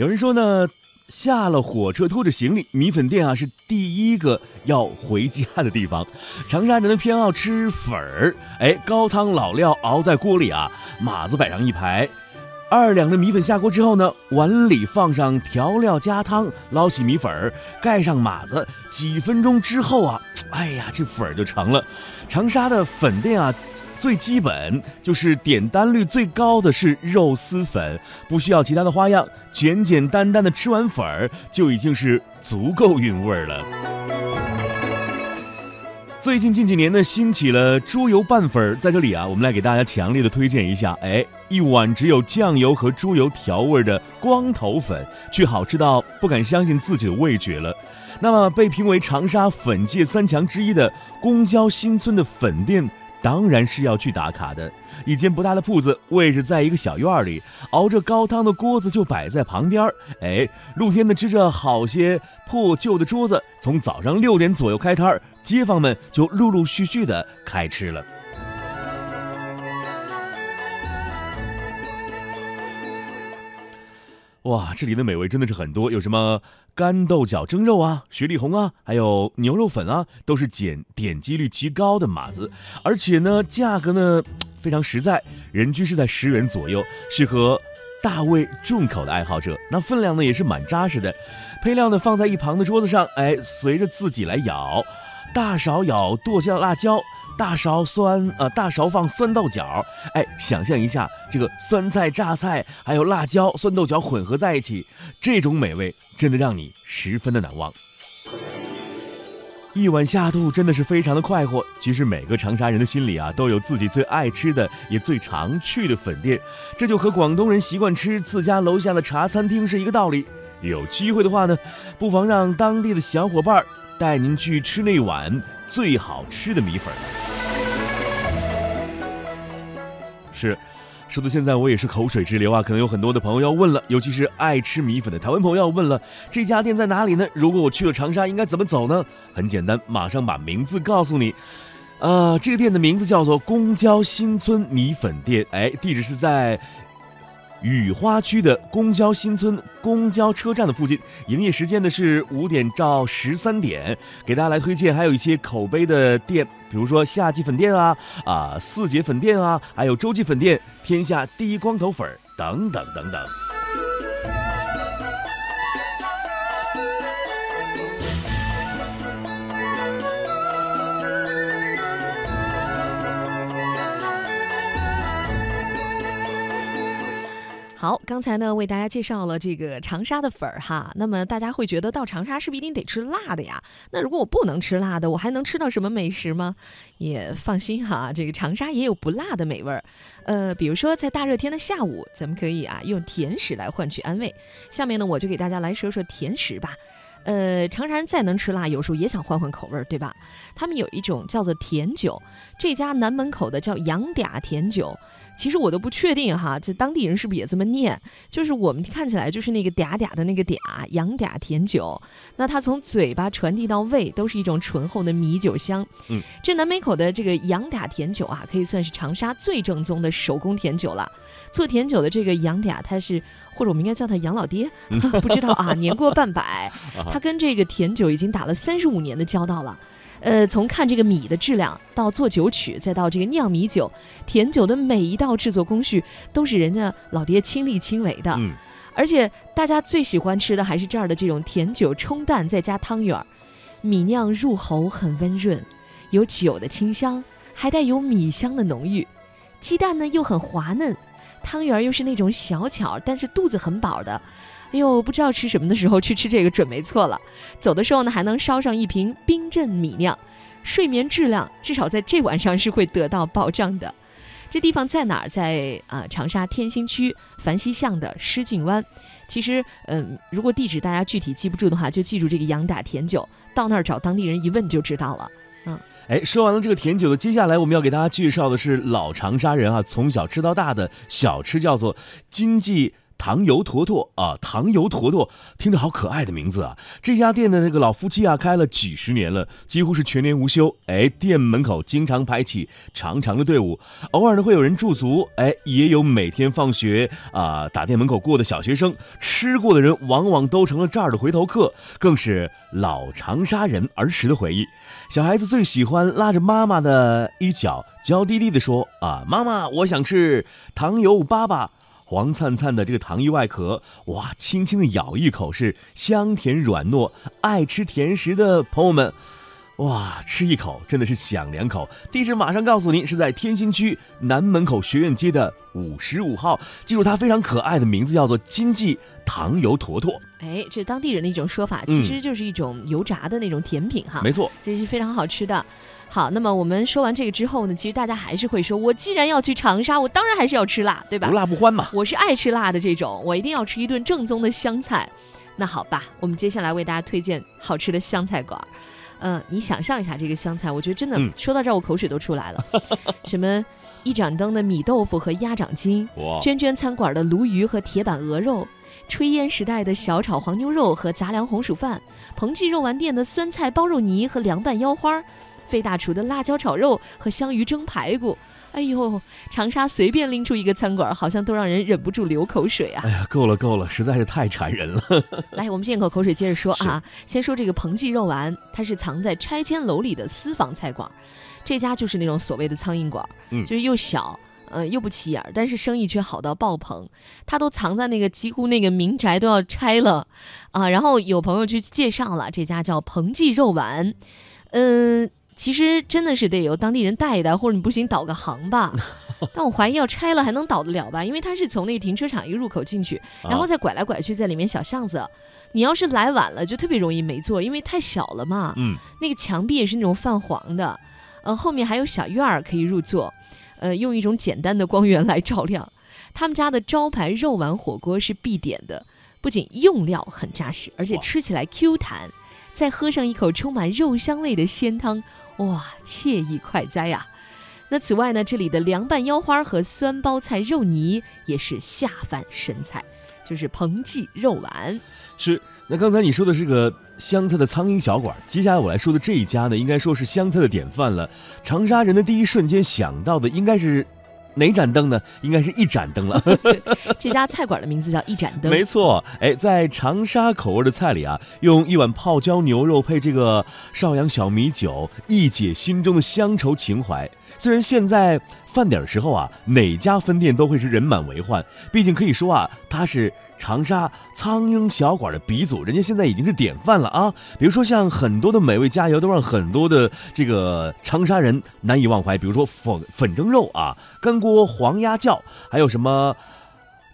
有人说呢，下了火车拖着行李，米粉店啊是第一个要回家的地方。长沙人呢偏好吃粉儿，哎，高汤老料熬在锅里啊，码子摆上一排。二两的米粉下锅之后呢，碗里放上调料加汤，捞起米粉儿，盖上码子，几分钟之后啊，哎呀，这粉儿就成了。长沙的粉店啊，最基本就是点单率最高的是肉丝粉，不需要其他的花样，简简单单的吃完粉儿就已经是足够韵味了。最近近几年呢，兴起了猪油拌粉，在这里啊，我们来给大家强烈的推荐一下，哎，一碗只有酱油和猪油调味的光头粉，却好吃到不敢相信自己的味觉了。那么，被评为长沙粉界三强之一的公交新村的粉店。当然是要去打卡的。一间不大的铺子，位置在一个小院里，熬着高汤的锅子就摆在旁边哎，露天的支着好些破旧的桌子。从早上六点左右开摊街坊们就陆陆续续的开吃了。哇，这里的美味真的是很多，有什么干豆角蒸肉啊、雪里红啊，还有牛肉粉啊，都是点点击率极高的码子，而且呢，价格呢非常实在，人均是在十元左右，适合大胃重口的爱好者。那分量呢也是蛮扎实的，配料呢放在一旁的桌子上，哎，随着自己来舀，大勺舀剁椒辣椒。大勺酸，呃，大勺放酸豆角，哎，想象一下，这个酸菜、榨菜还有辣椒、酸豆角混合在一起，这种美味真的让你十分的难忘。一碗下肚真的是非常的快活。其实每个长沙人的心里啊，都有自己最爱吃的也最常去的粉店，这就和广东人习惯吃自家楼下的茶餐厅是一个道理。有机会的话呢，不妨让当地的小伙伴带您去吃那碗最好吃的米粉。是，说到现在我也是口水直流啊！可能有很多的朋友要问了，尤其是爱吃米粉的台湾朋友要问了，这家店在哪里呢？如果我去了长沙，应该怎么走呢？很简单，马上把名字告诉你。呃，这个店的名字叫做公交新村米粉店，哎，地址是在。雨花区的公交新村公交车站的附近，营业时间呢是五点到十三点。给大家来推荐，还有一些口碑的店，比如说夏季粉店啊，啊四姐粉店啊，还有洲际粉店、天下第一光头粉等等等等。好，刚才呢为大家介绍了这个长沙的粉儿哈，那么大家会觉得到长沙是不是一定得吃辣的呀？那如果我不能吃辣的，我还能吃到什么美食吗？也放心哈，这个长沙也有不辣的美味儿，呃，比如说在大热天的下午，咱们可以啊用甜食来换取安慰。下面呢我就给大家来说说甜食吧。呃，长沙人再能吃辣，有时候也想换换口味儿，对吧？他们有一种叫做甜酒，这家南门口的叫杨嗲甜酒，其实我都不确定哈，这当地人是不是也这么念？就是我们看起来就是那个嗲嗲的那个嗲，杨嗲甜酒。那它从嘴巴传递到胃，都是一种醇厚的米酒香。嗯，这南门口的这个杨嗲甜酒啊，可以算是长沙最正宗的手工甜酒了。做甜酒的这个杨嗲，他是或者我们应该叫他杨老爹，不知道啊，年过半百，他跟这个甜酒已经打了三十五年的交道了。呃，从看这个米的质量，到做酒曲，再到这个酿米酒，甜酒的每一道制作工序都是人家老爹亲力亲为的。嗯，而且大家最喜欢吃的还是这儿的这种甜酒冲蛋再加汤圆儿，米酿入喉很温润，有酒的清香，还带有米香的浓郁，鸡蛋呢又很滑嫩。汤圆又是那种小巧，但是肚子很饱的。哎呦，不知道吃什么的时候去吃这个准没错了。走的时候呢，还能烧上一瓶冰镇米酿，睡眠质量至少在这晚上是会得到保障的。这地方在哪儿？在啊，长沙天心区樊溪巷的诗境湾。其实，嗯，如果地址大家具体记不住的话，就记住这个杨打甜酒，到那儿找当地人一问就知道了。嗯。哎，说完了这个甜酒的，接下来我们要给大家介绍的是老长沙人啊从小吃到大的小吃，叫做金记糖油坨坨啊，糖油坨坨听着好可爱的名字啊！这家店的那个老夫妻啊，开了几十年了，几乎是全年无休。哎，店门口经常排起长长的队伍，偶尔呢会有人驻足，哎，也有每天放学啊打店门口过的小学生。吃过的人往往都成了这儿的回头客，更是老长沙人儿时的回忆。小孩子最喜欢拉着妈妈的衣角，娇滴滴地说：“啊，妈妈，我想吃糖油粑粑。”黄灿灿的这个糖衣外壳，哇，轻轻的咬一口是香甜软糯。爱吃甜食的朋友们，哇，吃一口真的是想两口。地址马上告诉您，是在天心区南门口学院街的五十五号。记住它非常可爱的名字，叫做金记糖油坨坨。哎，这当地人的一种说法，其实就是一种油炸的那种甜品哈。没错，这是非常好吃的。好，那么我们说完这个之后呢，其实大家还是会说，我既然要去长沙，我当然还是要吃辣，对吧？无辣不欢嘛。我是爱吃辣的这种，我一定要吃一顿正宗的湘菜。那好吧，我们接下来为大家推荐好吃的湘菜馆。嗯，你想象一下这个香菜，我觉得真的说到这儿，我口水都出来了。什么一盏灯的米豆腐和鸭掌筋，娟娟餐馆的鲈鱼和铁板鹅肉，炊烟时代的小炒黄牛肉和杂粮红薯饭，彭记肉丸店的酸菜包肉泥和凉拌腰花。费大厨的辣椒炒肉和香鱼蒸排骨，哎呦，长沙随便拎出一个餐馆，好像都让人忍不住流口水啊！哎呀，够了够了，实在是太馋人了。来，我们咽口口水，接着说啊。先说这个彭记肉丸，它是藏在拆迁楼里的私房菜馆，这家就是那种所谓的苍蝇馆，嗯，就是又小，呃，又不起眼，但是生意却好到爆棚。它都藏在那个几乎那个民宅都要拆了啊。然后有朋友去介绍了这家叫彭记肉丸，嗯。其实真的是得由当地人带一带，或者你不行导个航吧。但我怀疑要拆了还能导得了吧？因为它是从那个停车场一个入口进去，然后再拐来拐去，在里面小巷子。你要是来晚了，就特别容易没座，因为太小了嘛。嗯。那个墙壁也是那种泛黄的，呃，后面还有小院儿可以入座，呃，用一种简单的光源来照亮。他们家的招牌肉丸火锅是必点的，不仅用料很扎实，而且吃起来 Q 弹，再喝上一口充满肉香味的鲜汤。哇，惬意快哉呀！那此外呢，这里的凉拌腰花和酸包菜肉泥也是下饭神菜，就是彭记肉丸。是，那刚才你说的是个湘菜的苍蝇小馆，接下来我来说的这一家呢，应该说是湘菜的典范了。长沙人的第一瞬间想到的应该是。哪盏灯呢？应该是一盏灯了。这家菜馆的名字叫一盏灯。没错，哎，在长沙口味的菜里啊，用一碗泡椒牛肉配这个邵阳小米酒，一解心中的乡愁情怀。虽然现在饭点时候啊，哪家分店都会是人满为患，毕竟可以说啊，它是。长沙苍蝇小馆的鼻祖，人家现在已经是典范了啊！比如说像很多的美味佳肴，都让很多的这个长沙人难以忘怀。比如说粉粉蒸肉啊，干锅黄鸭叫，还有什么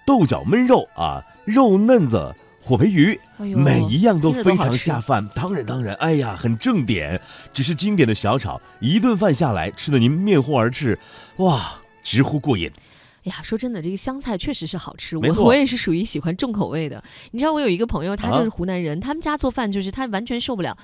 豆角焖肉啊，肉嫩子火培鱼，每一样都非常下饭。当然当然，哎呀，很正点。只是经典的小炒，一顿饭下来吃的您面红耳赤，哇，直呼过瘾。哎呀，说真的，这个香菜确实是好吃。我我也是属于喜欢重口味的。你知道，我有一个朋友，他就是湖南人，他们家做饭就是他完全受不了，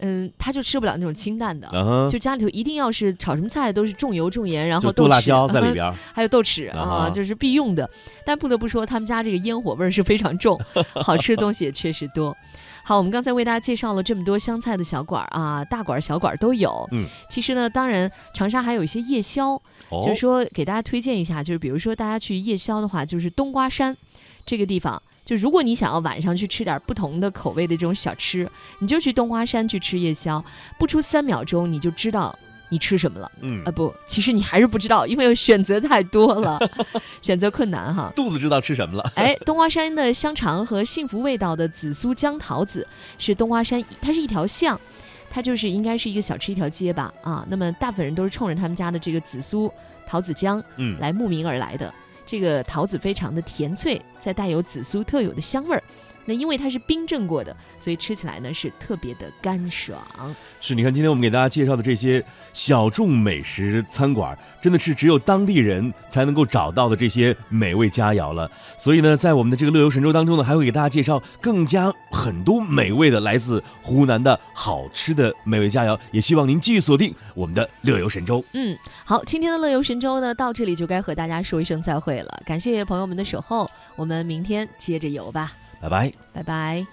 嗯，他就吃不了那种清淡的，就家里头一定要是炒什么菜都是重油重盐，然后豆辣椒在里边，还有豆豉啊，就是必用的。但不得不说，他们家这个烟火味是非常重，好吃的东西也确实多。好，我们刚才为大家介绍了这么多湘菜的小馆儿啊，大馆儿、小馆儿都有。嗯，其实呢，当然长沙还有一些夜宵，就是说给大家推荐一下，就是比如说大家去夜宵的话，就是冬瓜山这个地方，就如果你想要晚上去吃点不同的口味的这种小吃，你就去冬瓜山去吃夜宵，不出三秒钟你就知道。你吃什么了？嗯啊不，其实你还是不知道，因为选择太多了，选择困难哈。肚子知道吃什么了？哎，冬瓜山的香肠和幸福味道的紫苏姜桃子是冬瓜山，它是一条巷，它就是应该是一个小吃一条街吧啊。那么大部分人都是冲着他们家的这个紫苏桃子姜嗯来慕名而来的。这个桃子非常的甜脆，再带有紫苏特有的香味儿。那因为它是冰镇过的，所以吃起来呢是特别的干爽。是，你看今天我们给大家介绍的这些小众美食餐馆，真的是只有当地人才能够找到的这些美味佳肴了。所以呢，在我们的这个乐游神州当中呢，还会给大家介绍更加很多美味的来自湖南的好吃的美味佳肴。也希望您继续锁定我们的乐游神州。嗯，好，今天的乐游神州呢，到这里就该和大家说一声再会了。感谢朋友们的守候，我们明天接着游吧。拜拜，拜拜。